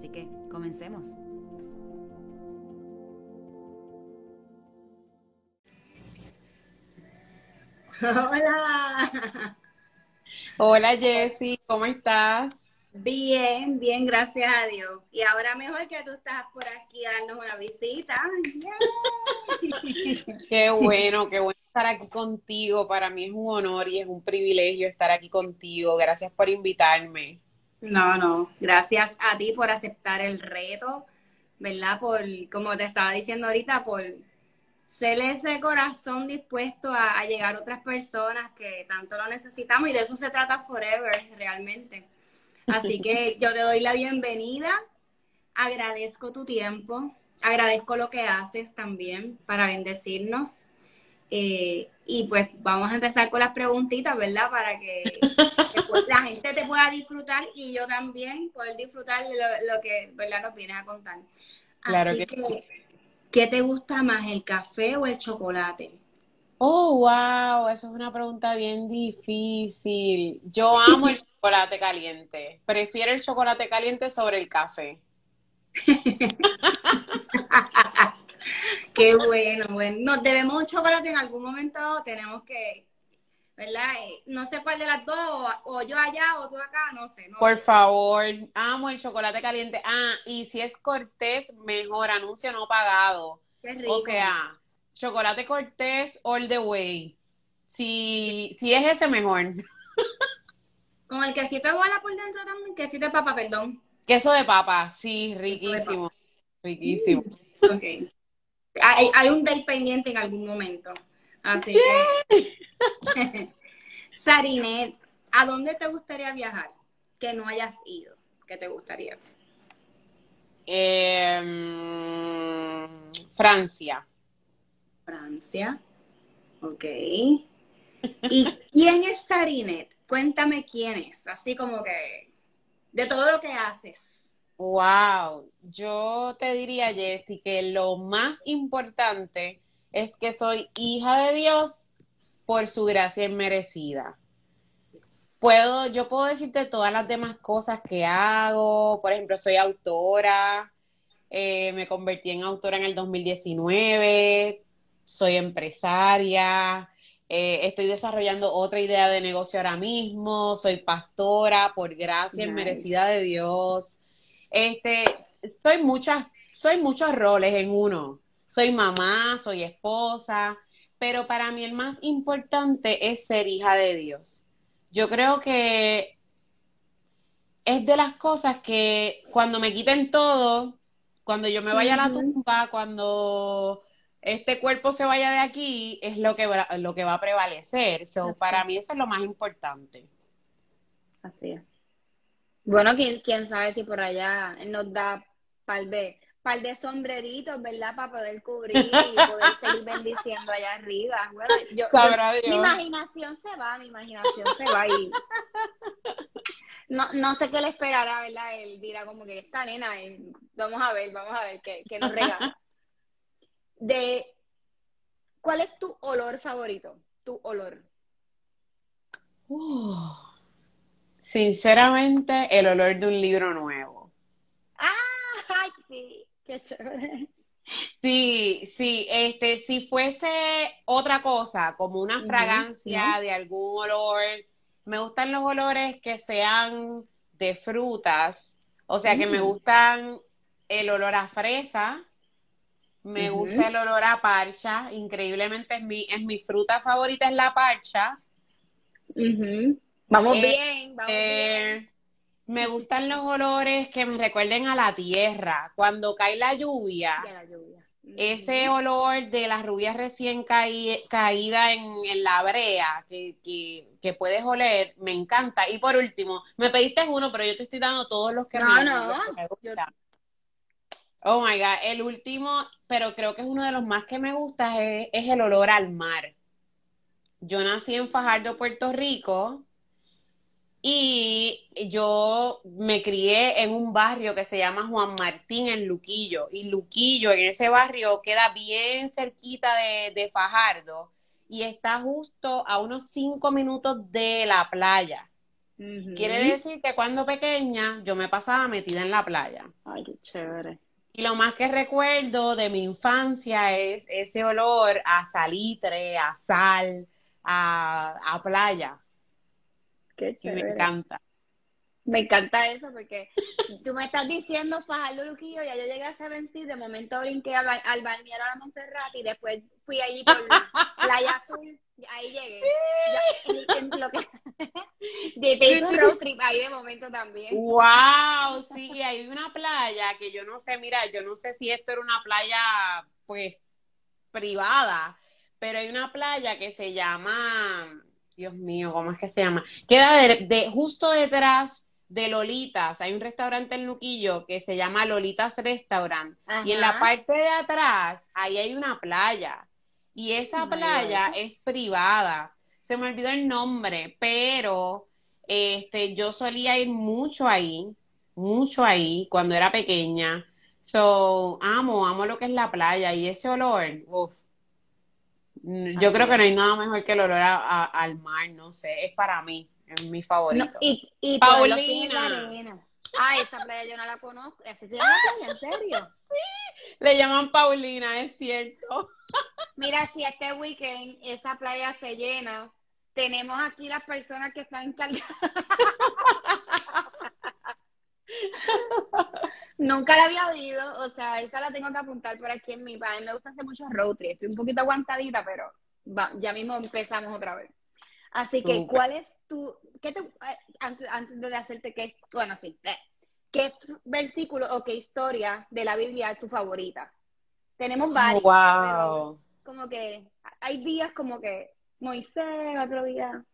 Así que comencemos. Hola. Hola Jessy, ¿cómo estás? Bien, bien, gracias a Dios. Y ahora mejor que tú estás por aquí dándonos una visita. qué bueno, qué bueno estar aquí contigo. Para mí es un honor y es un privilegio estar aquí contigo. Gracias por invitarme. No, no, gracias a ti por aceptar el reto, ¿verdad? Por, como te estaba diciendo ahorita, por ser ese corazón dispuesto a, llegar a otras personas que tanto lo necesitamos y de eso se trata Forever, realmente. Así que yo te doy la bienvenida, agradezco tu tiempo, agradezco lo que haces también para bendecirnos. Eh, y pues vamos a empezar con las preguntitas, ¿verdad? Para que, la gente te pueda disfrutar y yo también poder disfrutar de lo, que, ¿verdad? Nos vienes a contar. Claro que, ¿qué te gusta más, el café o el chocolate? Oh, wow, eso es una pregunta bien difícil. Yo amo el chocolate caliente. Prefiero el chocolate caliente sobre el café. Qué bueno, bueno. Nos debemos un chocolate en algún momento, tenemos que, ¿verdad? Eh, no sé cuál de las dos, o, yo allá o tú acá, no sé. Por favor, amo el chocolate caliente. Ah, y si es cortés, mejor, anuncio no pagado. Qué rico. O sea, chocolate cortés all the way. Si, si es ese, mejor. Con el quesito de bola por dentro también, quesito de papa, perdón. Queso de papa, sí, riquísimo. Riquísimo. Ok hay, un day pendiente en algún momento. Así que, Sarinet, ¿a dónde te gustaría viajar que no hayas ido? ¿Qué te gustaría? Em, Francia. Francia. Ok. ¿Y quién es Sarinet? Cuéntame quién es, así como que de todo lo que haces. Wow, yo te diría, Jessy, que lo más importante es que soy hija de Dios por su gracia inmerecida. Puedo, yo puedo decirte todas las demás cosas que hago. Por ejemplo, soy autora, eh, me convertí en autora en el 2019, soy empresaria, eh, estoy desarrollando otra idea de negocio ahora mismo, soy pastora por gracia inmerecida de Dios este, soy muchas, soy muchos roles en uno. Soy mamá, soy esposa, pero para mí el más importante es ser hija de Dios. Yo creo que es de las cosas que cuando me quiten todo, cuando yo me vaya a la tumba, cuando este cuerpo se vaya de aquí, es lo que va, lo que va a prevalecer. para mí eso es lo más importante. Así es. Bueno, ¿quién, quién sabe si por allá nos da par de, par de sombreritos, ¿verdad? Para poder cubrir y poder seguir bendiciendo allá arriba. Bueno, yo, mi imaginación se va, mi imaginación se va y no, no sé qué le esperará, ¿verdad? Él dirá como que esta nena, vamos a ver, vamos a ver qué, qué nos regala. De, ¿Cuál es tu olor favorito? Tu olor. Uh. Sinceramente, el olor de un libro nuevo. ¡Ah! sí! ¡Qué chévere! Sí, sí, este, si fuese otra cosa, como una fragancia de algún olor, me gustan los olores que sean de frutas, o sea, que me mm. gustan el olor a fresa, me gusta el olor a parcha, increíblemente es mi, es mi fruta favorita es la parcha. Vamos eh, bien, vamos eh, bien. Me gustan los olores que me recuerden a la tierra. Cuando cae la lluvia, ese olor de las rubias recién caída en, la brea que, que, puedes oler, me encanta. Y por último, me pediste uno, pero yo te estoy dando todos los que no, me, no, Oh my God, el último, pero creo que es uno de los más que me gusta, es, es el olor al mar. Yo nací en Fajardo, Puerto Rico, y yo me crié en un barrio que se llama Juan Martín en Luquillo. Y Luquillo, en ese barrio, queda bien cerquita de, de Fajardo y está justo a unos cinco minutos de la playa. Quiere decir que cuando pequeña yo me pasaba metida en la playa. Ay, qué chévere. Y lo más que recuerdo de mi infancia es ese olor a salitre, a sal, a, a playa. Qué chévere. Me encanta. Me encanta eso porque tú me estás diciendo Fajardo Luquillo, ya yo llegué a Seven de momento brinqué al, al balneario a la Montserrat y después fui allí por Playa Azul, ahí llegué. Ya, en, en lo que, de hice road trip ahí de momento también. Wow, sí, hay una playa que yo no sé, mira, yo no sé si esto era una playa pues privada, pero hay una playa que se llama, Dios mío, ¿cómo es que se llama? Queda de, de justo detrás de Lolitas. Hay un restaurante en Luquillo que se llama Lolitas Restaurant. Ajá. Y en la parte de atrás, ahí hay una playa. Y esa playa es privada. Se me olvidó el nombre, pero este, yo solía ir mucho ahí, mucho ahí cuando era pequeña. So, amo, amo lo que es la playa y ese olor, uf. Yo Así creo que no hay nada mejor que el olor a- a- al mar, no sé, es para mí, es mi favorito. No, y Paulina. Ah, esa playa yo no la conozco. Así se llama la playa, en serio. Le llaman Paulina, es cierto. Mira, si este weekend esa playa se llena, tenemos aquí las personas que están encargadas. Nunca la había oído, o sea, esa la tengo que apuntar por aquí en mi país. Me gusta hacer muchos road trips. Estoy un poquito aguantadita, pero va- ya mismo empezamos otra vez. Así que. ¿cuál es tu, qué te, eh, antes, antes de hacerte qué, bueno, sí, eh, qué versículo o qué historia de la Biblia es tu favorita? Tenemos varias, pero Wow. como que hay días como que Moisés, otro día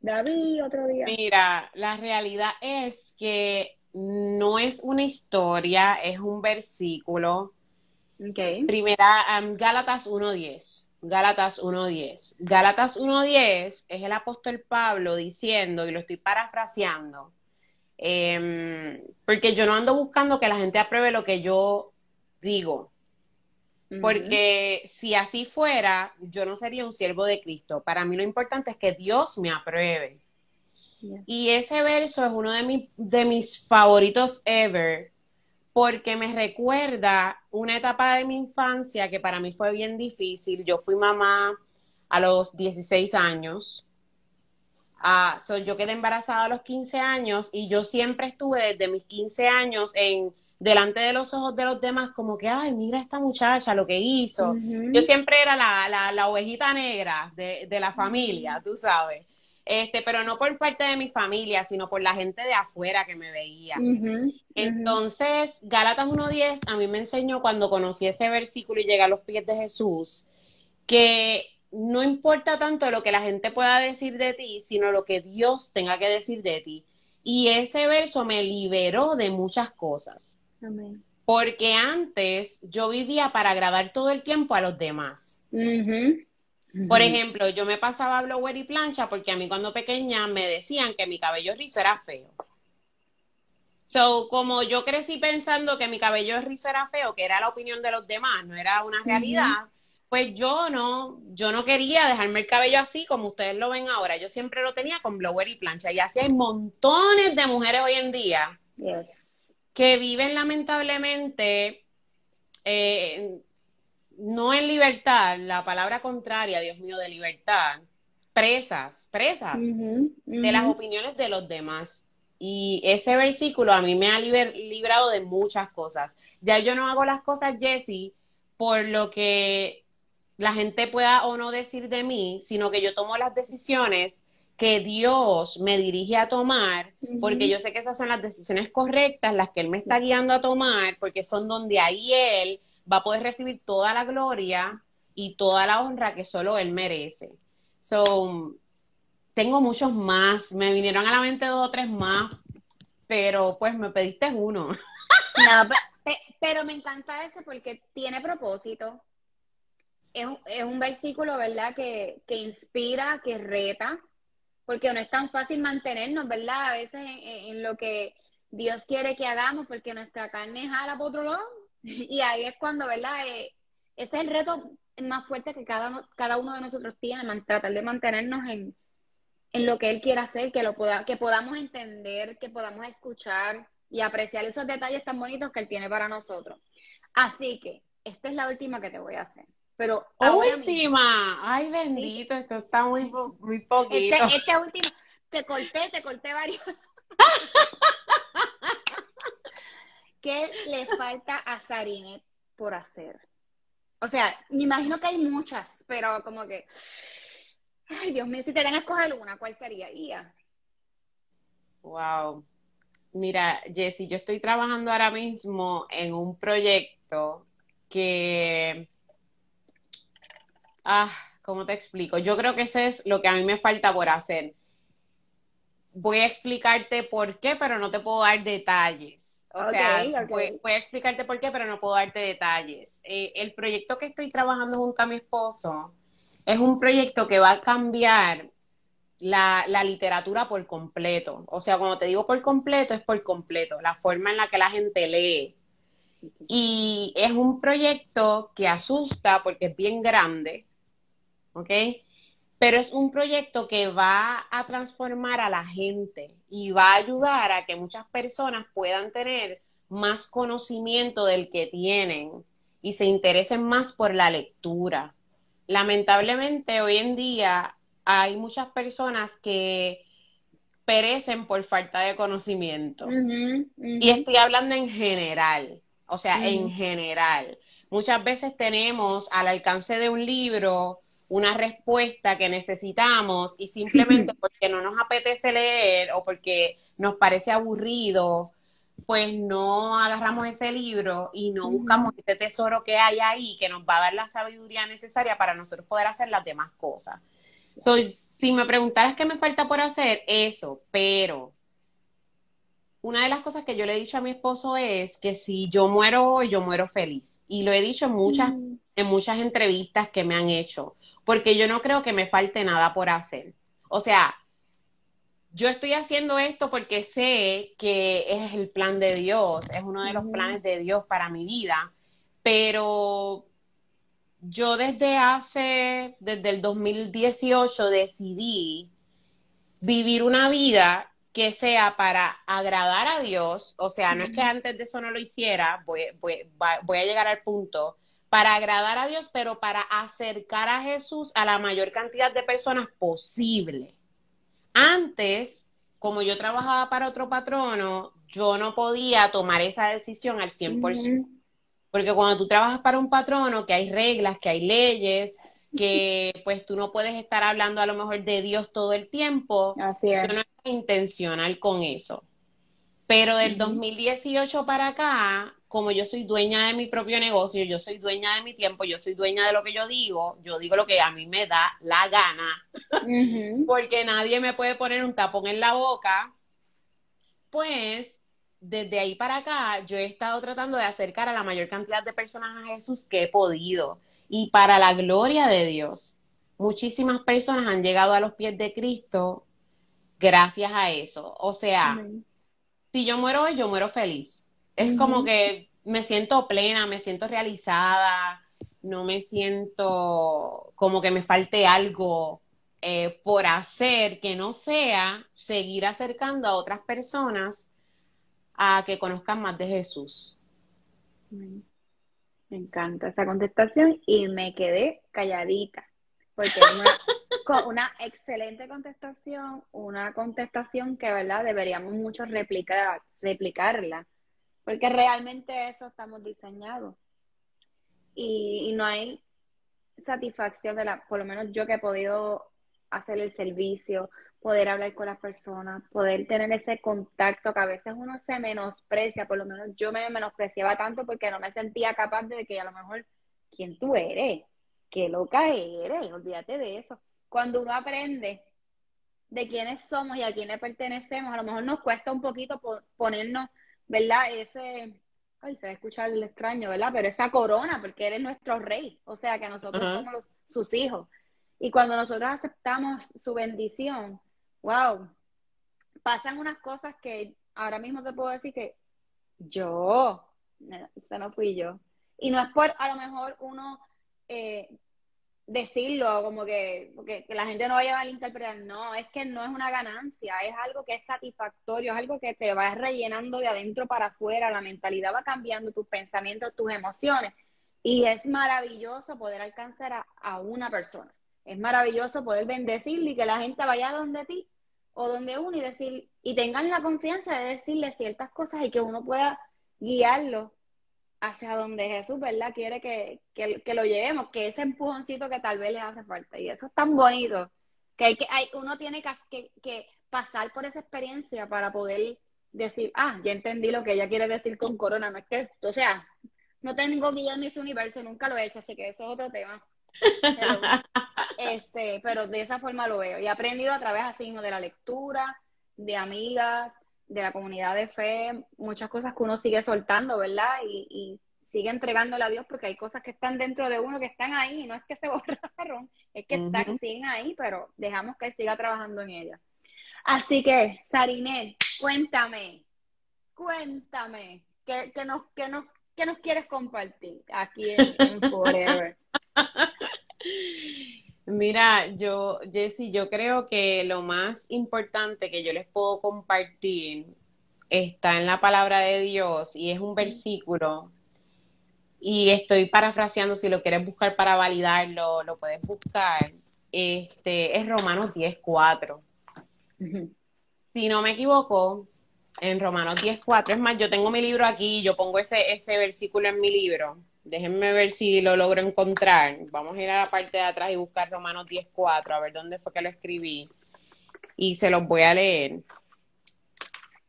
David, otro día. Mira, la realidad es que no es una historia, es un versículo. Okay. Primera, um, Gálatas 1.10. Gálatas 1.10. Gálatas 1.10 es el apóstol Pablo diciendo, y lo estoy parafraseando, em, porque yo no ando buscando que la gente apruebe lo que yo digo, porque si así fuera, yo no sería un siervo de Cristo. Para mí lo importante es que Dios me apruebe. Y ese verso es uno de, mi- de mis favoritos ever, porque me recuerda una etapa de mi infancia que para mí fue bien difícil. Yo fui mamá a los 16 años. Ah, so, yo quedé embarazada a los 15 años y yo siempre estuve desde mis 15 años en delante de los ojos de los demás como que, ay, mira esta muchacha lo que hizo. Yo siempre era la, la, la ovejita negra de, de la familia, tú sabes. Este, pero no por parte de mi familia, sino por la gente de afuera que me veía. Ujú, ujú. Entonces, Gálatas 1.10 a mí me enseñó cuando conocí ese versículo y llegué a los pies de Jesús, que no importa tanto lo que la gente pueda decir de ti, sino lo que Dios tenga que decir de ti. Y ese verso me liberó de muchas cosas, Amén. porque antes yo vivía para agradar todo el tiempo a los demás. Por ejemplo, yo me pasaba blower y plancha porque a mí cuando pequeña me decían que mi cabello rizo era feo. So, como yo crecí pensando que mi cabello rizo era feo, que era la opinión de los demás, no era una realidad, pues yo no, yo no quería dejarme el cabello así como ustedes lo ven ahora. Yo siempre lo tenía con blower y plancha. Y así hay montones de mujeres hoy en día Yes. que viven lamentablemente eh, no en libertad, la palabra contraria, Dios mío, de libertad, presas, presas de las opiniones de los demás. Y ese versículo a mí me ha liber- librado de muchas cosas. Ya yo no hago las cosas, Jessie, por lo que la gente pueda o no decir de mí, sino que yo tomo las decisiones que Dios me dirige a tomar, porque yo sé que esas son las decisiones correctas, las que Él me está guiando a tomar, porque son donde ahí Él va a poder recibir toda la gloria y toda la honra que solo Él merece. So, tengo muchos más, me vinieron a la mente dos o tres más, pero pues me pediste uno. No, pe- pero me encanta ese porque tiene propósito. Es, un versículo, ¿verdad? Que, inspira, que reta, porque no es tan fácil mantenernos, ¿verdad? A veces en, lo que Dios quiere que hagamos, porque nuestra carne jala por otro lado. Y ahí es cuando, ¿verdad? Eh, ese es el reto más fuerte que cada, cada uno de nosotros tiene, tratar de mantenernos en, en lo que Él quiere hacer, que, lo pueda, que podamos entender, que podamos escuchar y apreciar esos detalles tan bonitos que Él tiene para nosotros. Así que, esta es la última que te voy a hacer. Pero última, ay bendito, esto está muy, muy poquito. Este, esta última, te corté, te corté varios. ¿Qué le falta a Sarinet por hacer? O sea, me imagino que hay muchas, pero como que Ay, Dios mío, si te dan a escoger una, ¿cuál sería? Ia. Wow. Mira, Jessy, yo estoy trabajando ahora mismo en un proyecto que. Ah, ¿cómo te explico? Yo creo que ese es lo que a mí me falta por hacer. Voy a explicarte por qué, pero no te puedo dar detalles. O sea, Voy, a explicarte por qué, pero no puedo darte detalles. Eh, el proyecto que estoy trabajando junto a mi esposo es un proyecto que va a cambiar la, literatura por completo. O sea, cuando te digo por completo, es por completo, la forma en la que la gente lee. Y es un proyecto que asusta porque es bien grande, ¿ok? Pero es un proyecto que va a transformar a la gente y va a ayudar a que muchas personas puedan tener más conocimiento del que tienen y se interesen más por la lectura lamentablemente hoy en día hay muchas personas que perecen por falta de conocimiento. Y estoy hablando en general, o sea, en general. Muchas veces tenemos al alcance de un libro una respuesta que necesitamos y simplemente porque no nos apetece leer o porque nos parece aburrido pues no agarramos ese libro y no buscamos ese tesoro que hay ahí que nos va a dar la sabiduría necesaria para nosotros poder hacer las demás cosas. si me preguntaras qué me falta por hacer, eso, pero una de las cosas que yo le he dicho a mi esposo es que si yo muero hoy, yo muero feliz. Y lo he dicho en muchas, en muchas entrevistas que me han hecho, porque yo no creo que me falte nada por hacer. O sea, yo estoy haciendo esto porque sé que es el plan de Dios, es uno de los planes de Dios para mi vida, pero yo desde hace, desde el 2018 decidí vivir una vida que sea para agradar a Dios, o sea, no es que antes de eso no lo hiciera, voy, voy a llegar al punto, para agradar a Dios, pero para acercar a Jesús a la mayor cantidad de personas posible. Antes, como yo trabajaba para otro patrono, yo no podía tomar esa decisión al 100%. Porque cuando tú trabajas para un patrono, que hay reglas, que hay leyes, que pues tú no puedes estar hablando a lo mejor de Dios todo el tiempo, Así es. yo no era intencional con eso. Pero del 2018 para acá, como yo soy dueña de mi propio negocio, yo soy dueña de mi tiempo, yo soy dueña de lo que yo digo, yo digo lo que a mí me da la gana, porque nadie me puede poner un tapón en la boca, pues desde ahí para acá yo he estado tratando de acercar a la mayor cantidad de personas a Jesús que he podido. Y para la gloria de Dios, muchísimas personas han llegado a los pies de Cristo gracias a eso. O sea, si yo muero hoy, yo muero feliz es como que me siento plena, me siento realizada, no me siento como que me falte algo eh, por hacer que no sea seguir acercando a otras personas a que conozcan más de Jesús. Me encanta esa contestación y me quedé calladita, porque es una, una excelente contestación, una contestación que, ¿verdad? Deberíamos mucho replicar, replicarla porque realmente eso estamos diseñados. Y, no hay satisfacción de la, por lo menos yo que he podido hacer el servicio, poder hablar con las personas, poder tener ese contacto que a veces uno se menosprecia, por lo menos yo me menospreciaba tanto porque no me sentía capaz de que a lo mejor, ¿quién tú eres? ¿Qué loca eres? Olvídate de eso. Cuando uno aprende de quiénes somos y a quiénes pertenecemos, a lo mejor nos cuesta un poquito ponernos ¿verdad? Ese, ay, se va a escuchar el extraño, ¿verdad? Pero esa corona, porque eres nuestro rey, o sea, que nosotros somos sus hijos. Y cuando nosotros aceptamos su bendición, wow, pasan unas cosas que ahora mismo te puedo decir que yo, esa no fui yo. Y no es por a lo mejor uno eh, decirlo como que, que, la gente no vaya a malinterpretar. No, es que no es una ganancia, es algo que es satisfactorio, es algo que te va rellenando de adentro para afuera, la mentalidad va cambiando, tus pensamientos, tus emociones. Y es maravilloso poder alcanzar a, a una persona. Es maravilloso poder bendecirle y que la gente vaya donde ti o donde uno y decir, y tengan la confianza de decirle ciertas cosas y que uno pueda guiarlo hacia donde Jesús, ¿verdad? Quiere que, que, lo llevemos, que ese empujoncito que tal vez le hace falta. Y eso es tan bonito, que, hay que hay, uno tiene que, que, pasar por esa experiencia para poder decir, ah, ya entendí lo que ella quiere decir con corona. No es que, o sea, no tengo guía en ese universo, nunca lo he hecho, así que eso es otro tema. Pero, este, pero de esa forma lo veo. Y he aprendido a través así de la lectura, de amigas, de la comunidad de fe, muchas cosas que uno sigue soltando, ¿verdad? Y, sigue entregándole a Dios porque hay cosas que están dentro de uno que están ahí y no es que se borraron, es que están, siguen ahí, pero dejamos que Él siga trabajando en ellas. Así que, Sarinet, cuéntame, cuéntame, ¿qué, nos, qué, nos, qué nos quieres compartir aquí en, Forever? Mira, yo, Jessy, yo creo que lo más importante que yo les puedo compartir está en la palabra de Dios y es un versículo. Y estoy parafraseando, si lo quieres buscar para validarlo, lo puedes buscar. Este es Romanos 10.4. Si no me equivoco, en Romanos 10.4, es más, yo tengo mi libro aquí, yo pongo ese, ese versículo en mi libro Déjenme ver si lo logro encontrar. Vamos a ir a la parte de atrás y buscar Romanos 10.4, a ver dónde fue que lo escribí. Y se los voy a leer.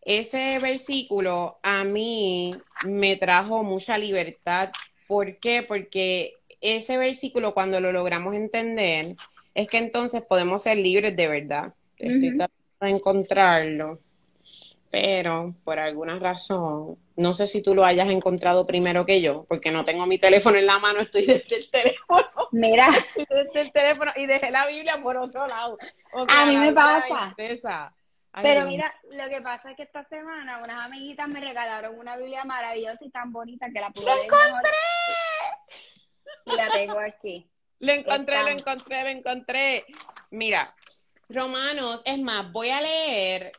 Ese versículo a mí me trajo mucha libertad. ¿Por qué? Porque ese versículo cuando lo logramos entender es que entonces podemos ser libres de verdad. Estoy tratando de encontrarlo pero por alguna razón, no sé si tú lo hayas encontrado primero que yo, porque no tengo mi teléfono en la mano, estoy desde el teléfono. Mira. desde el teléfono y dejé la Biblia por otro lado. a mí me pasa. pero mira, lo que pasa es que esta semana unas amiguitas me regalaron una Biblia maravillosa y tan bonita que la pude ¡Lo encontré! Y la tengo aquí. Lo encontré, lo encontré, lo encontré. Mira, Romanos, es más, voy a leer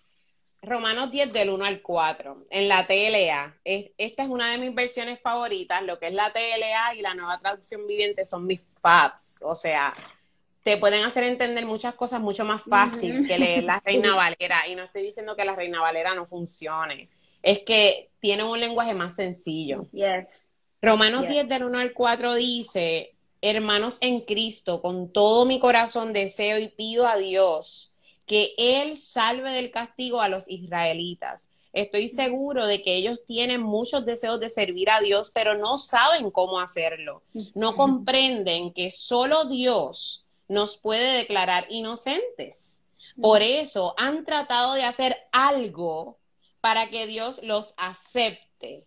Romanos 10 del 1 al 4, en la TLA. esta es una de mis versiones favoritas, lo que es la TLA y la nueva traducción viviente son mis faps, o sea, te pueden hacer entender muchas cosas mucho más fácil que leer la Reina Valera, y no estoy diciendo que la Reina Valera no funcione, es que tiene un lenguaje más sencillo. Yes. Romanos 10 del 1 al 4 dice, hermanos en Cristo, con todo mi corazón deseo y pido a Dios que Él salve del castigo a los israelitas. Estoy seguro de que ellos tienen muchos deseos de servir a Dios, pero no saben cómo hacerlo. No comprenden que solo Dios nos puede declarar inocentes. Por eso han tratado de hacer algo para que Dios los acepte.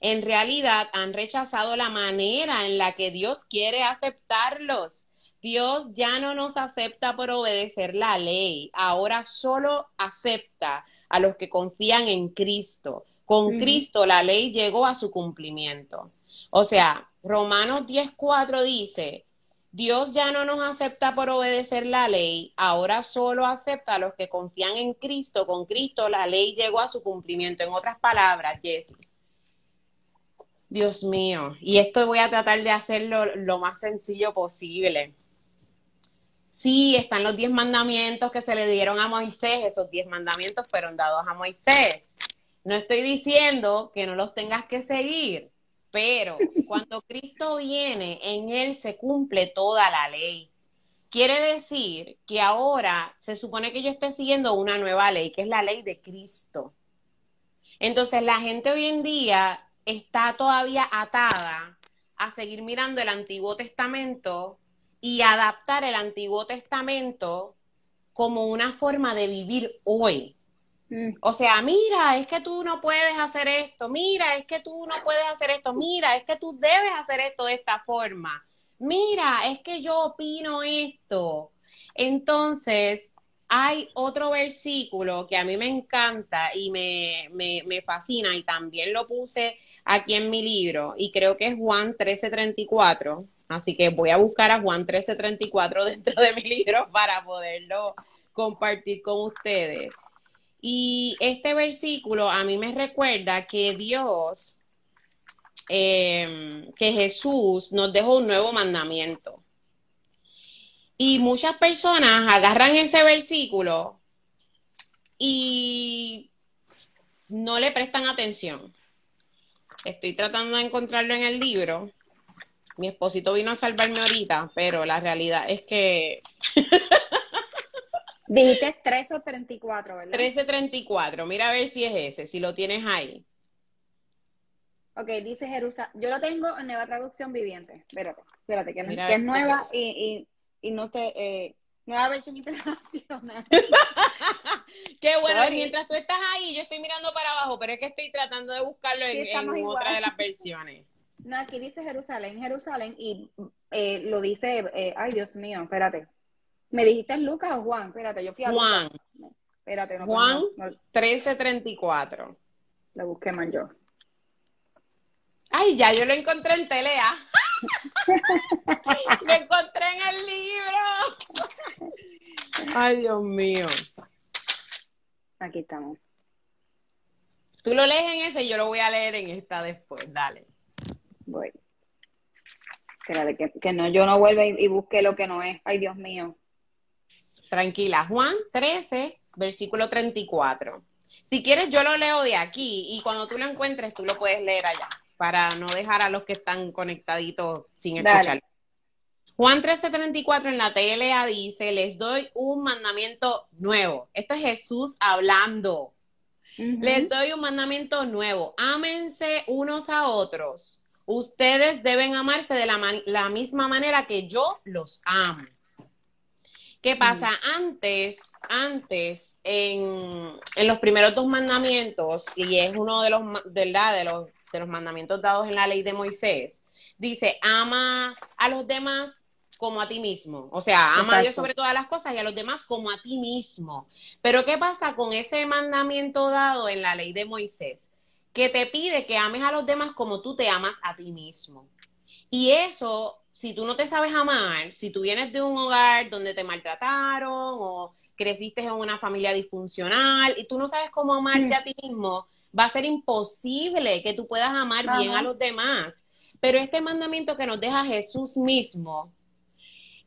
En realidad han rechazado la manera en la que Dios quiere aceptarlos. Dios ya no nos acepta por obedecer la ley, ahora solo acepta a los que confían en Cristo. Con Cristo la ley llegó a su cumplimiento. O sea, Romanos 10:4 dice, Dios ya no nos acepta por obedecer la ley, ahora solo acepta a los que confían en Cristo. Con Cristo la ley llegó a su cumplimiento. En otras palabras, Jesse. Dios mío, y esto voy a tratar de hacerlo lo más sencillo posible. Sí, están los diez mandamientos que se le dieron a Moisés, esos diez mandamientos fueron dados a Moisés. No estoy diciendo que no los tengas que seguir, pero cuando Cristo viene, en Él se cumple toda la ley. Quiere decir que ahora se supone que yo esté siguiendo una nueva ley, que es la ley de Cristo. Entonces la gente hoy en día está todavía atada a seguir mirando el Antiguo Testamento y adaptar el Antiguo Testamento como una forma de vivir hoy. Mm. O sea, mira, es que tú no puedes hacer esto, mira, es que tú no puedes hacer esto, mira, es que tú debes hacer esto de esta forma, mira, es que yo opino esto. Entonces, hay otro versículo que a mí me encanta y me, me, me fascina y también lo puse aquí en mi libro y creo que es Juan 1334. Así que voy a buscar a Juan 1334 dentro de mi libro para poderlo compartir con ustedes. Y este versículo a mí me recuerda que Dios, em, que Jesús nos dejó un nuevo mandamiento. Y muchas personas agarran ese versículo y no le prestan atención. Estoy tratando de encontrarlo en el libro. Mi esposito vino a salvarme ahorita, pero la realidad es que Dijiste 1334, ¿verdad? 1334, mira a ver si es ese, si lo tienes ahí. Ok, dice Jerusalén. Yo lo tengo en nueva traducción viviente. Espérate, espérate, que, es nueva y, y, no te. Eh, nueva versión internacional. Qué bueno, mientras tú estás ahí, yo estoy mirando para abajo, pero es que estoy tratando de buscarlo en, otra de las versiones. No, aquí dice Jerusalén, Jerusalén, y eh, lo dice, eh, ay Dios mío, espérate. ¿Me dijiste Lucas o Juan? Espérate, yo fui a Juan. Espérate, no, Juan 1334. Lo busqué mal yo. Ay, ya yo lo encontré en Telea. lo encontré en el libro. Ay, Dios mío. Aquí estamos. Tú lo lees en ese y yo lo voy a leer en esta después. Dale. Espérate, que, que no, yo no vuelva y, y busque lo que no es. Ay, Dios mío. Tranquila, Juan 13, versículo 34. Si quieres, yo lo leo de aquí y cuando tú lo encuentres, tú lo puedes leer allá, para no dejar a los que están conectaditos sin escuchar. Juan 34 en la TLA dice, les doy un mandamiento nuevo. Esto es Jesús hablando. Les doy un mandamiento nuevo. Ámense unos a otros. Ustedes deben amarse de la, la misma manera que yo los amo. ¿Qué pasa? Antes, antes, en, los primeros dos mandamientos, y es uno de los, ¿verdad? De los, de los mandamientos dados en la ley de Moisés, dice, ama a los demás como a ti mismo. O sea, ama a Dios sobre todas las cosas y a los demás como a ti mismo. Pero ¿qué pasa con ese mandamiento dado en la ley de Moisés? Que te pide que ames a los demás como tú te amas a ti mismo. Y eso si tú no te sabes amar, si tú vienes de un hogar donde te maltrataron o creciste en una familia disfuncional y tú no sabes cómo amarte a ti mismo, va a ser imposible que tú puedas amar bien a los demás. Pero este mandamiento que nos deja Jesús mismo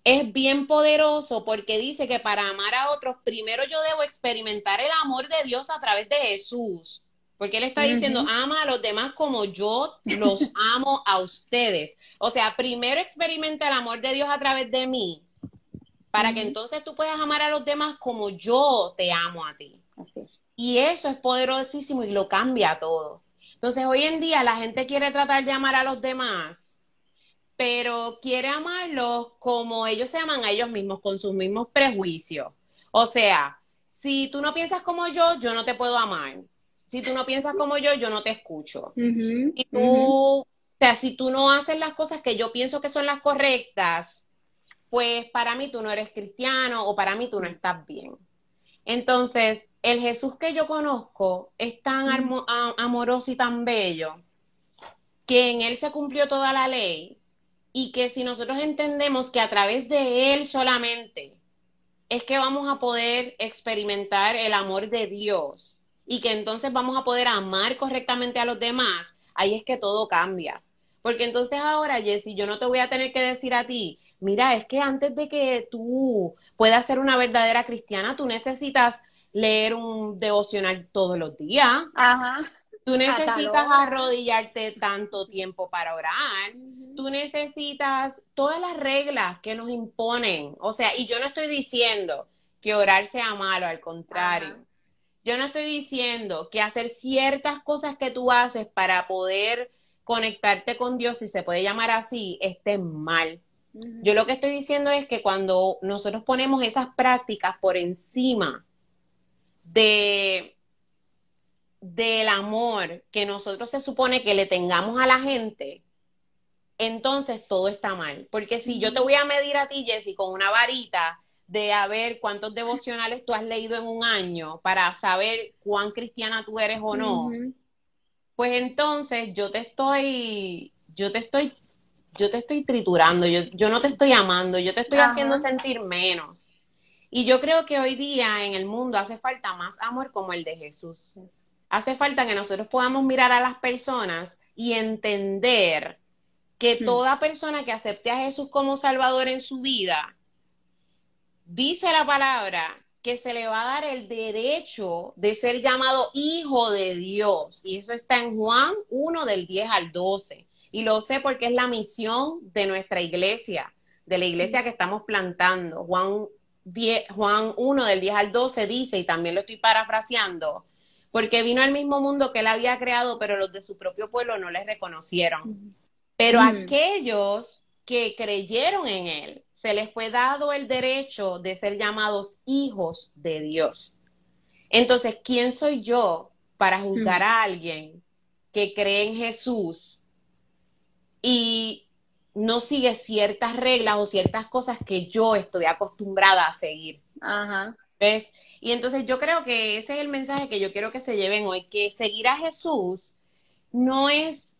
es bien poderoso porque dice que para amar a otros, primero yo debo experimentar el amor de Dios a través de Jesús. Porque él está diciendo, ama a los demás como yo los amo a ustedes. O sea, primero experimenta el amor de Dios a través de mí, para que entonces tú puedas amar a los demás como yo te amo a ti. Y eso es poderosísimo y lo cambia todo. Entonces, hoy en día la gente quiere tratar de amar a los demás, pero quiere amarlos como ellos se aman a ellos mismos, con sus mismos prejuicios. O sea, si tú no piensas como yo, yo no te puedo amar si tú no piensas como yo, yo no te escucho. y tú, o sea, si tú no haces las cosas que yo pienso que son las correctas, pues para mí tú no eres cristiano o para mí tú no estás bien. Entonces, el Jesús que yo conozco es tan amoroso y tan bello que en Él se cumplió toda la ley y que si nosotros entendemos que a través de Él solamente es que vamos a poder experimentar el amor de Dios y que entonces vamos a poder amar correctamente a los demás, ahí es que todo cambia. Porque entonces ahora, Jessy, yo no te voy a tener que decir a ti, mira, es que antes de que tú puedas ser una verdadera cristiana, tú necesitas leer un devocional todos los días. Ajá. Tú necesitas arrodillarte tanto tiempo para orar. Tú necesitas todas las reglas que nos imponen. O sea, y yo no estoy diciendo que orar sea malo, al contrario. Yo no estoy diciendo que hacer ciertas cosas que tú haces para poder conectarte con Dios, si se puede llamar así, esté mal. Yo lo que estoy diciendo es que cuando nosotros ponemos esas prácticas por encima de, del amor que nosotros se supone que le tengamos a la gente, entonces todo está mal. Porque si yo te voy a medir a ti, Jessy, con una varita de a ver cuántos devocionales tú has leído en un año para saber cuán cristiana tú eres o no, pues entonces yo te estoy, yo te estoy, yo te estoy triturando, yo, yo no te estoy amando, yo te estoy haciendo sentir menos. Y yo creo que hoy día en el mundo hace falta más amor como el de Jesús. Hace falta que nosotros podamos mirar a las personas y entender que hmm. toda persona que acepte a Jesús como Salvador en su vida, dice la palabra que se le va a dar el derecho de ser llamado hijo de Dios. Y eso está en Juan 1 del 10 al 12. Y lo sé porque es la misión de nuestra iglesia, de la iglesia que estamos plantando. Juan, Juan 1 del 10 al 12 dice, y también lo estoy parafraseando, porque vino al mismo mundo que él había creado, pero los de su propio pueblo no le reconocieron. Pero aquellos que creyeron en él, se les fue dado el derecho de ser llamados hijos de Dios. Entonces, ¿quién soy yo para juzgar a alguien que cree en Jesús y no sigue ciertas reglas o ciertas cosas que yo estoy acostumbrada a seguir? Ajá. ¿Ves? Y entonces yo creo que ese es el mensaje que yo quiero que se lleven hoy, que seguir a Jesús no es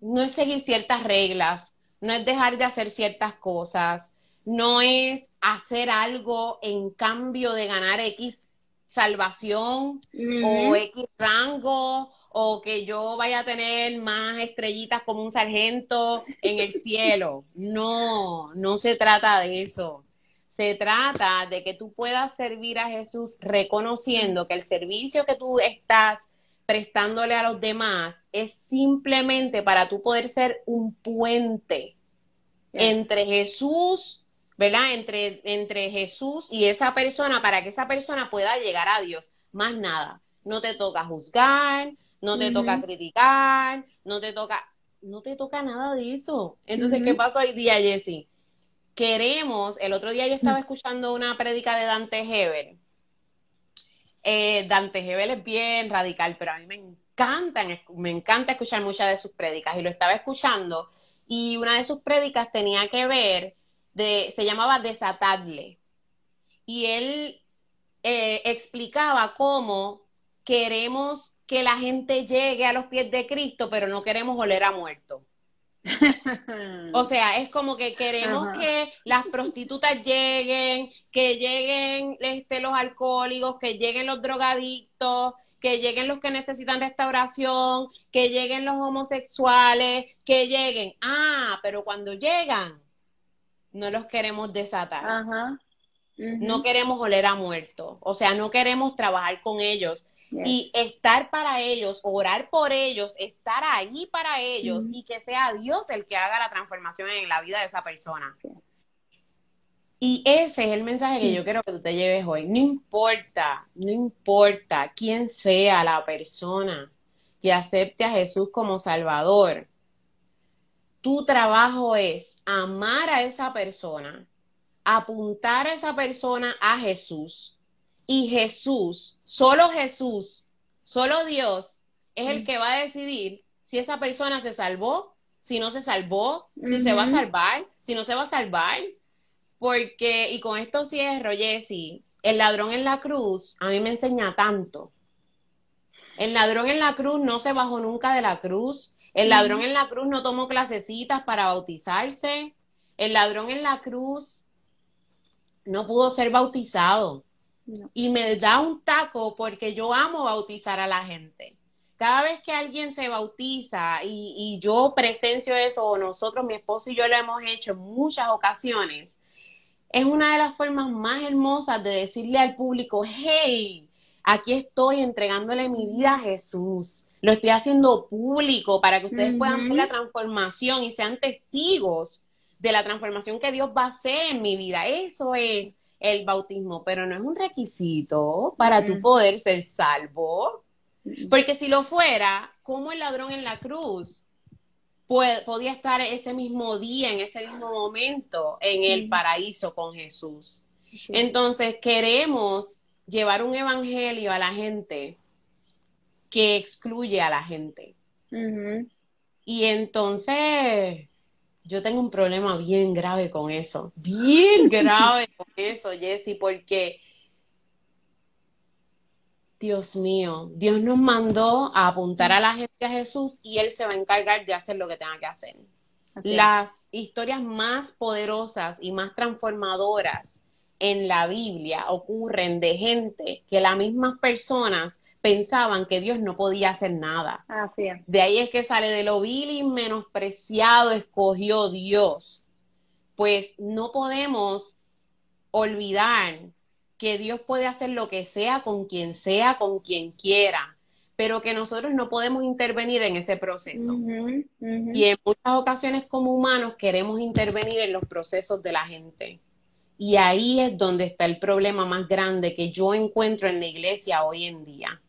no es seguir ciertas reglas, no es dejar de hacer ciertas cosas, no es hacer algo en cambio de ganar X salvación o X rango o que yo vaya a tener más estrellitas como un sargento en el cielo. No, no se trata de eso. Se trata de que tú puedas servir a Jesús reconociendo que el servicio que tú estás prestándole a los demás es simplemente para tú poder ser un puente entre Jesús, ¿verdad? Entre, entre Jesús y esa persona para que esa persona pueda llegar a Dios. Más nada. No te toca juzgar, no te toca criticar, no te toca, no te toca nada de eso. Entonces, ¿qué pasó hoy día, Jessy? Queremos, el otro día yo estaba escuchando una prédica de Dante Heber eh, Dante Gebel es bien radical, pero a mí me encanta, me encanta escuchar muchas de sus prédicas y lo estaba escuchando y una de sus prédicas tenía que ver, de, se llamaba Desatadle y él eh, explicaba cómo queremos que la gente llegue a los pies de Cristo, pero no queremos oler a muerto. O sea, es como que queremos que las prostitutas lleguen, que lleguen este, los alcohólicos, que lleguen los drogadictos, que lleguen los que necesitan restauración, que lleguen los homosexuales, que lleguen. Ah, pero cuando llegan, no los queremos desatar. No queremos oler a muerto. O sea, no queremos trabajar con ellos. Y estar para ellos, orar por ellos, estar ahí para ellos y que sea Dios el que haga la transformación en la vida de esa persona. Y ese es el mensaje que yo quiero que tú te lleves hoy. No importa, no importa quién sea la persona que acepte a Jesús como Salvador. Tu trabajo es amar a esa persona, apuntar a esa persona a Jesús y Jesús, solo Jesús, solo Dios es el mm. que va a decidir si esa persona se salvó, si no se salvó, si se va a salvar, si no se va a salvar. Porque, y con esto cierro, Jesse, el ladrón en la cruz a mí me enseña tanto. El ladrón en la cruz no se bajó nunca de la cruz. El ladrón en la cruz no tomó clasecitas para bautizarse. El ladrón en la cruz no pudo ser bautizado. Y me da un taco porque yo amo bautizar a la gente. Cada vez que alguien se bautiza y, yo presencio eso, o nosotros, mi esposo y yo lo hemos hecho en muchas ocasiones, es una de las formas más hermosas de decirle al público, hey, aquí estoy entregándole mi vida a Jesús. Lo estoy haciendo público para que ustedes puedan ver la transformación y sean testigos de la transformación que Dios va a hacer en mi vida. Eso es el bautismo, pero no es un requisito para tu poder ser salvo. Porque si lo fuera, ¿cómo el ladrón en la cruz podía estar ese mismo día, en ese mismo momento, en el paraíso con Jesús? Entonces, queremos llevar un evangelio a la gente que excluye a la gente. Y entonces yo tengo un problema bien grave con eso, bien grave con eso, Jessy, porque Dios mío, Dios nos mandó a apuntar a la gente a Jesús y Él se va a encargar de hacer lo que tenga que hacer. Las historias más poderosas y más transformadoras en la Biblia ocurren de gente que las mismas personas pensaban que Dios no podía hacer nada. De ahí es que sale de lo vil y menospreciado escogió Dios. Pues no podemos olvidar que Dios puede hacer lo que sea con quien sea, con quien quiera, pero que nosotros no podemos intervenir en ese proceso. Y en muchas ocasiones como humanos queremos intervenir en los procesos de la gente. Y ahí es donde está el problema más grande que yo encuentro en la iglesia hoy en día.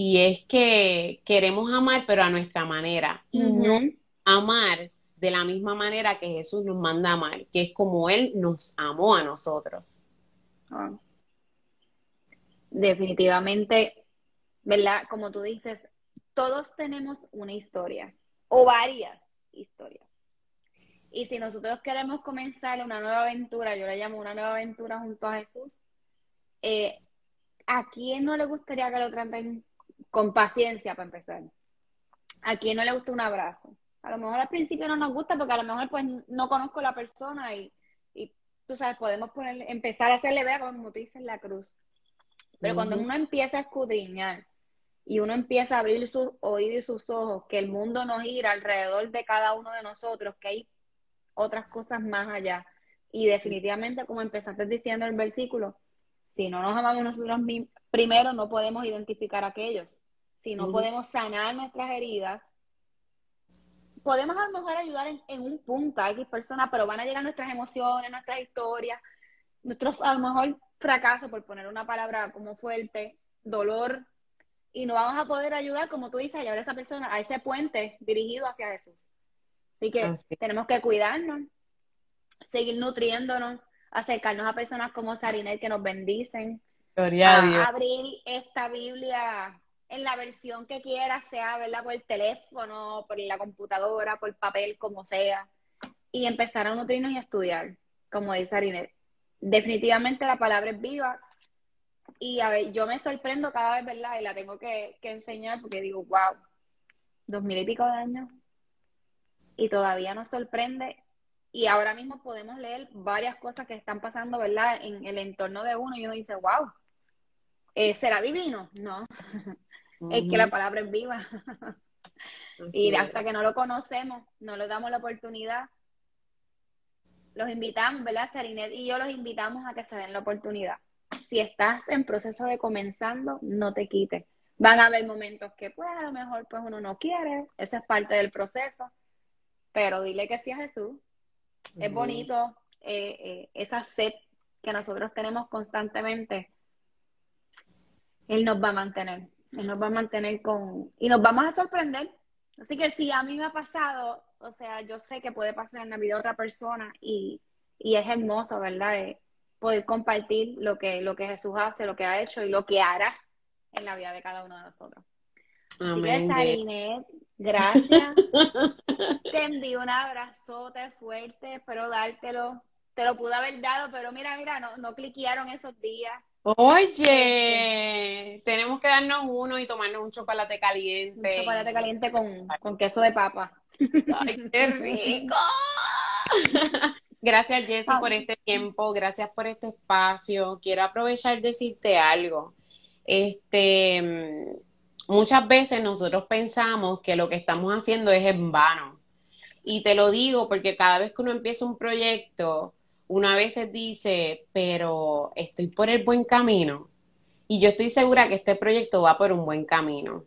Y es que queremos amar, pero a nuestra manera. Y no amar de la misma manera que Jesús nos manda a amar, que es como Él nos amó a nosotros. Ah. Definitivamente, ¿verdad? Como tú dices, todos tenemos una historia o varias historias. Y si nosotros queremos comenzar una nueva aventura, yo la llamo una nueva aventura junto a Jesús, eh, ¿a quién no le gustaría que lo traten con paciencia para empezar? ¿A quién no le gusta un abrazo? A lo mejor al principio no nos gusta porque a lo mejor pues no conozco a la persona y, y tú sabes, podemos poner, empezar a hacerle ver como tú dices la cruz. Pero cuando uno empieza a escudriñar y uno empieza a abrir sus oídos y sus ojos, que el mundo nos gira alrededor de cada uno de nosotros, que hay otras cosas más allá. Y definitivamente, como empezaste diciendo el versículo, si no nos amamos nosotros mismos, primero no podemos identificar a aquellos. Si no podemos sanar nuestras heridas, podemos a lo mejor ayudar en, un punto a X personas, pero van a llegar nuestras emociones, nuestras historias, nuestros a lo mejor fracaso, por poner una palabra como fuerte, dolor, y no vamos a poder ayudar, como tú dices, a llevar a esa persona a ese puente dirigido hacia Jesús. Así que tenemos que cuidarnos, seguir nutriéndonos, acercarnos a personas como Sarinet que nos bendicen, abrir esta Biblia en la versión que quiera, sea ¿verdad? por el teléfono, por la computadora, por papel, como sea, y empezar a nutrirnos y a estudiar, como dice Sarinet. Definitivamente la palabra es viva, y a ver, yo me sorprendo cada vez, ¿verdad? Y la tengo que, que enseñar porque digo, wow, dos mil y pico de años y todavía nos sorprende. Y ahora mismo podemos leer varias cosas que están pasando, ¿verdad? En el entorno de uno y uno dice, wow, eh, ¿será divino? No, es que la palabra es viva. y hasta que no lo conocemos, no le damos la oportunidad, los invitamos, ¿verdad? Sarinet y yo los invitamos a que se den la oportunidad. Si estás en proceso de comenzando, no te quites. Van a haber momentos que, pues, a lo mejor, pues, uno no quiere. Eso es parte del proceso pero dile que sí a Jesús. Es bonito eh, eh, esa sed que nosotros tenemos constantemente. Él nos va a mantener, Él nos va a mantener con... Y nos vamos a sorprender. Así que si a mí me ha pasado, o sea, yo sé que puede pasar en la vida de otra persona y, es hermoso, ¿verdad? Eh, poder compartir lo que, lo que Jesús hace, lo que ha hecho y lo que hará en la vida de cada uno de nosotros. Amén. gracias. Te envío un abrazote fuerte, espero dártelo. Te lo pude haber dado, pero mira, mira, no, no cliquearon esos días. Oye, este, tenemos que darnos uno y tomarnos un chocolate caliente. Un chocolate caliente con, con queso de papa. ¡Ay, qué rico! Gracias, Jessy, por este tiempo, gracias por este espacio. Quiero aprovechar de decirte algo. Este, muchas veces nosotros pensamos que lo que estamos haciendo es en vano. Y te lo digo porque cada vez que uno empieza un proyecto, una vez veces dice, pero estoy por el buen camino. Y yo estoy segura que este proyecto va por un buen camino.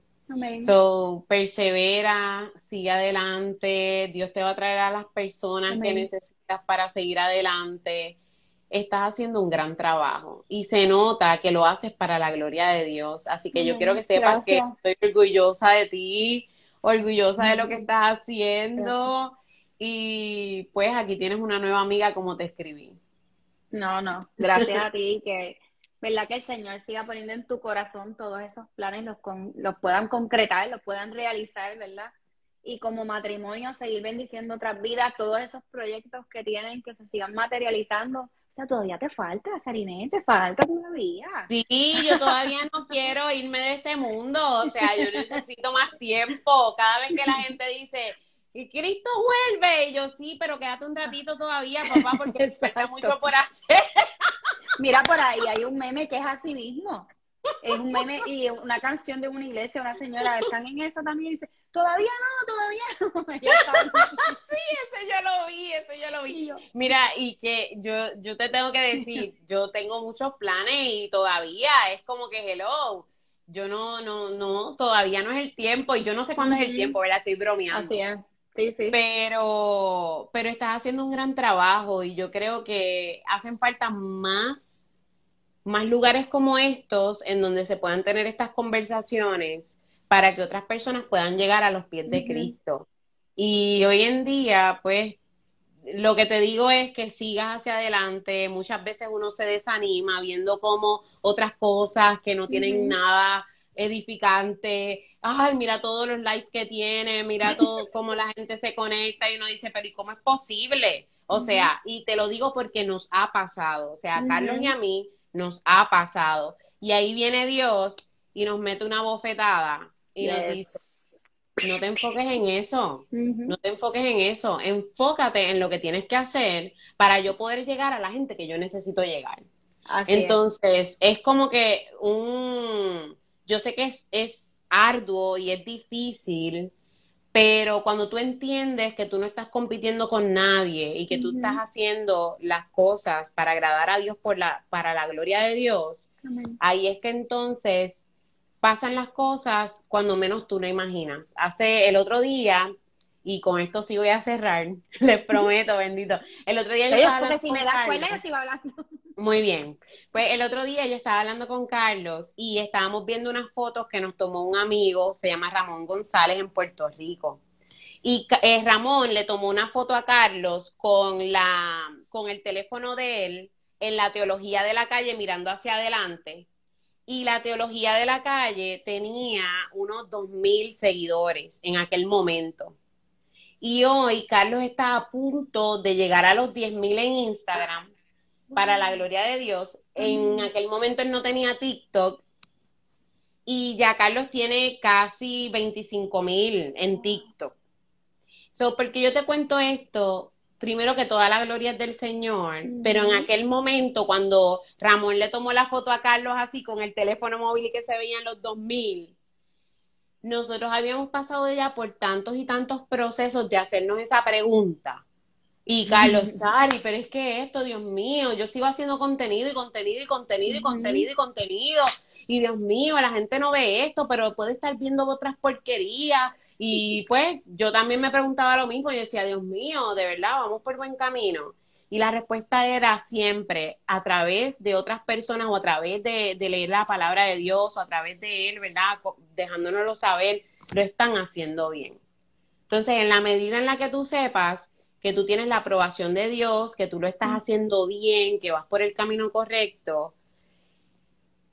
So, persevera, sigue adelante, Dios te va a traer a las personas que necesitas para seguir adelante estás haciendo un gran trabajo y se nota que lo haces para la gloria de Dios. Así que yo quiero que sepas que estoy orgullosa de ti, orgullosa de lo que estás haciendo y pues aquí tienes una nueva amiga como te escribí. No, no, gracias a ti que ¿verdad? Que el Señor siga poniendo en tu corazón todos esos planes, los, los puedan concretar, los puedan realizar, ¿verdad? Y como matrimonio seguir bendiciendo otras vidas, todos esos proyectos que tienen que se sigan materializando. O sea, todavía te falta, Sarine, te falta todavía. Sí, yo todavía no quiero irme de este mundo, o sea, yo necesito más tiempo. Cada vez que la gente dice, y Cristo vuelve, y yo sí, pero quédate un ratito todavía, papá, porque falta mucho por hacer. Mira por ahí, hay un meme que es así mismo. Es un meme y una canción de una iglesia, una señora, están en eso también y dice, todavía no, todavía no. sí, ese yo lo vi, ese yo lo vi. Mira, y que yo, yo te tengo que decir, yo tengo muchos planes y todavía es como que hello. Yo no, no, no, todavía no es el tiempo y yo no sé cuándo es el tiempo, ¿verdad? Estoy bromeando. Así es. Sí, sí. Pero, pero estás haciendo un gran trabajo y yo creo que hacen falta más, más lugares como estos en donde se puedan tener estas conversaciones para que otras personas puedan llegar a los pies de Cristo. Y hoy en día, pues, lo que te digo es que sigas hacia adelante. Muchas veces uno se desanima viendo como otras cosas que no tienen nada edificante, ay, mira todos los likes que tiene, mira todo cómo la gente se conecta y uno dice, pero ¿y cómo es posible? O sea, y te lo digo porque nos ha pasado, o sea, a Carlos y a mí nos ha pasado. Y ahí viene Dios y nos mete una bofetada y nos dice, no te enfoques en eso, no te enfoques en eso, enfócate en lo que tienes que hacer para yo poder llegar a la gente que yo necesito llegar. Entonces, es como que un yo sé que es, arduo y es difícil, pero cuando tú entiendes que tú no estás compitiendo con nadie y que tú estás haciendo las cosas para agradar a Dios por la, para la gloria de Dios, ahí es que entonces pasan las cosas cuando menos tú no imaginas. Hace el otro día, y con esto sí voy a cerrar, les prometo, bendito. El otro día yo porque si me das cuenta, yo sigo hablando. Muy bien. Pues el otro día yo estaba hablando con Carlos y estábamos viendo unas fotos que nos tomó un amigo, se llama Ramón González en Puerto Rico. Y eh, Ramón le tomó una foto a Carlos con la con el teléfono de él en la teología de la calle mirando hacia adelante. Y la teología de la calle tenía unos dos mil seguidores en aquel momento. Y hoy Carlos está a punto de llegar a los diez mil en Instagram para la gloria de Dios. En aquel momento él no tenía TikTok y ya Carlos tiene casi 25 mil en TikTok. So, porque yo te cuento esto, primero que toda la gloria es del Señor, pero en aquel momento cuando Ramón le tomó la foto a Carlos así con el teléfono móvil y que se veían los 2000, nosotros habíamos pasado ya por tantos y tantos procesos de hacernos esa pregunta. Y Carlos Sari, pero es que esto, Dios mío, yo sigo haciendo contenido y contenido y contenido y contenido y contenido. Y Dios mío, la gente no ve esto, pero puede estar viendo otras porquerías. Y pues yo también me preguntaba lo mismo. y decía, Dios mío, de verdad, vamos por buen camino. Y la respuesta era siempre a través de otras personas o a través de, de leer la palabra de Dios o a través de Él, ¿verdad? Dejándonoslo saber, lo están haciendo bien. Entonces, en la medida en la que tú sepas que tú tienes la aprobación de Dios, que tú lo estás haciendo bien, que vas por el camino correcto,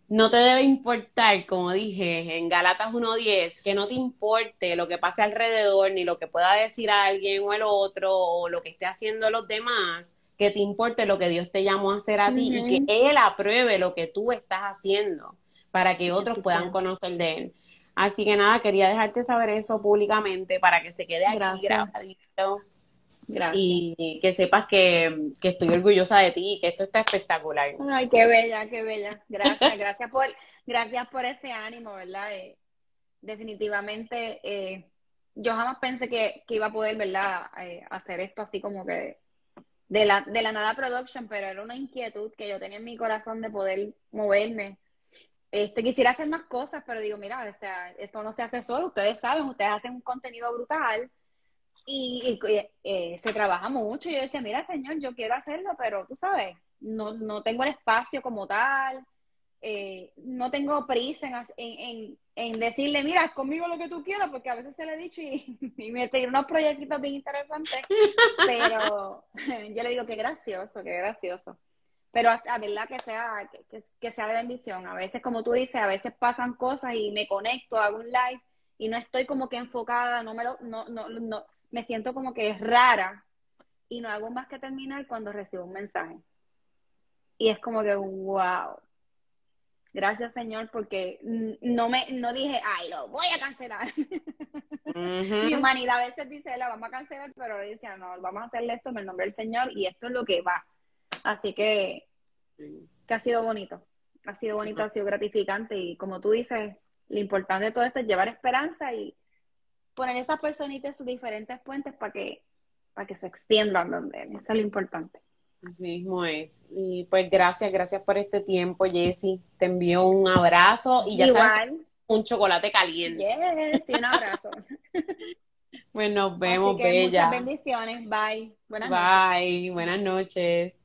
no te debe importar, como dije en Galatas 1.10, que no te importe lo que pase alrededor, ni lo que pueda decir alguien o el otro, o lo que esté haciendo los demás, que te importe lo que Dios te llamó a hacer a ti y que Él apruebe lo que tú estás haciendo para que otros puedan conocer de Él. Así que nada, quería dejarte saber eso públicamente para que se quede aquí grabadito. Y que sepas que, estoy orgullosa de ti y que esto está espectacular. Ay, qué bella, qué bella. Gracias, gracias por, gracias por ese ánimo, ¿verdad? Eh, definitivamente, eh, yo jamás pensé que, iba a poder, ¿verdad? Eh, hacer esto así como que de la, de la nada production, pero era una inquietud que yo tenía en mi corazón de poder moverme. Este, quisiera hacer más cosas, pero digo, mira, o sea, esto no se hace solo, ustedes saben, ustedes hacen un contenido brutal y, eh, se trabaja mucho. Yo decía, mira, señor, yo quiero hacerlo, pero tú sabes, no, no tengo el espacio como tal, eh, no tengo prisa en, en, decirle, mira, conmigo lo que tú quieras, porque a veces se le he dicho y, me tiene unos proyectos bien interesantes, pero yo le digo, qué gracioso, qué gracioso. pero a verdad que sea, que, que, sea de bendición. A veces, como tú dices, a veces pasan cosas y me conecto, hago un live y no estoy como que enfocada, no me lo, no, no, no, me siento como que es rara y no hago más que terminar cuando recibo un mensaje. Y es como que, wow. Gracias, Señor, porque no me no dije, ay, lo voy a cancelar. Mi humanidad a veces dice, la vamos a cancelar, pero dice, no, vamos a hacerle esto en el nombre del Señor y esto es lo que va. Así que, que ha sido bonito. Ha sido bonito, ha sido gratificante y como tú dices, lo importante de todo esto es llevar esperanza y poner esas personitas sus diferentes puentes para que, para que se extiendan donde Eso es lo importante. Así mismo es. Y pues gracias, gracias por este tiempo, Jessy. Te envío un abrazo y ya Igual. un chocolate caliente. Yes, y un abrazo. pues nos vemos, Bella. Muchas bendiciones. Bye. Buenas Bye. Buenas noches.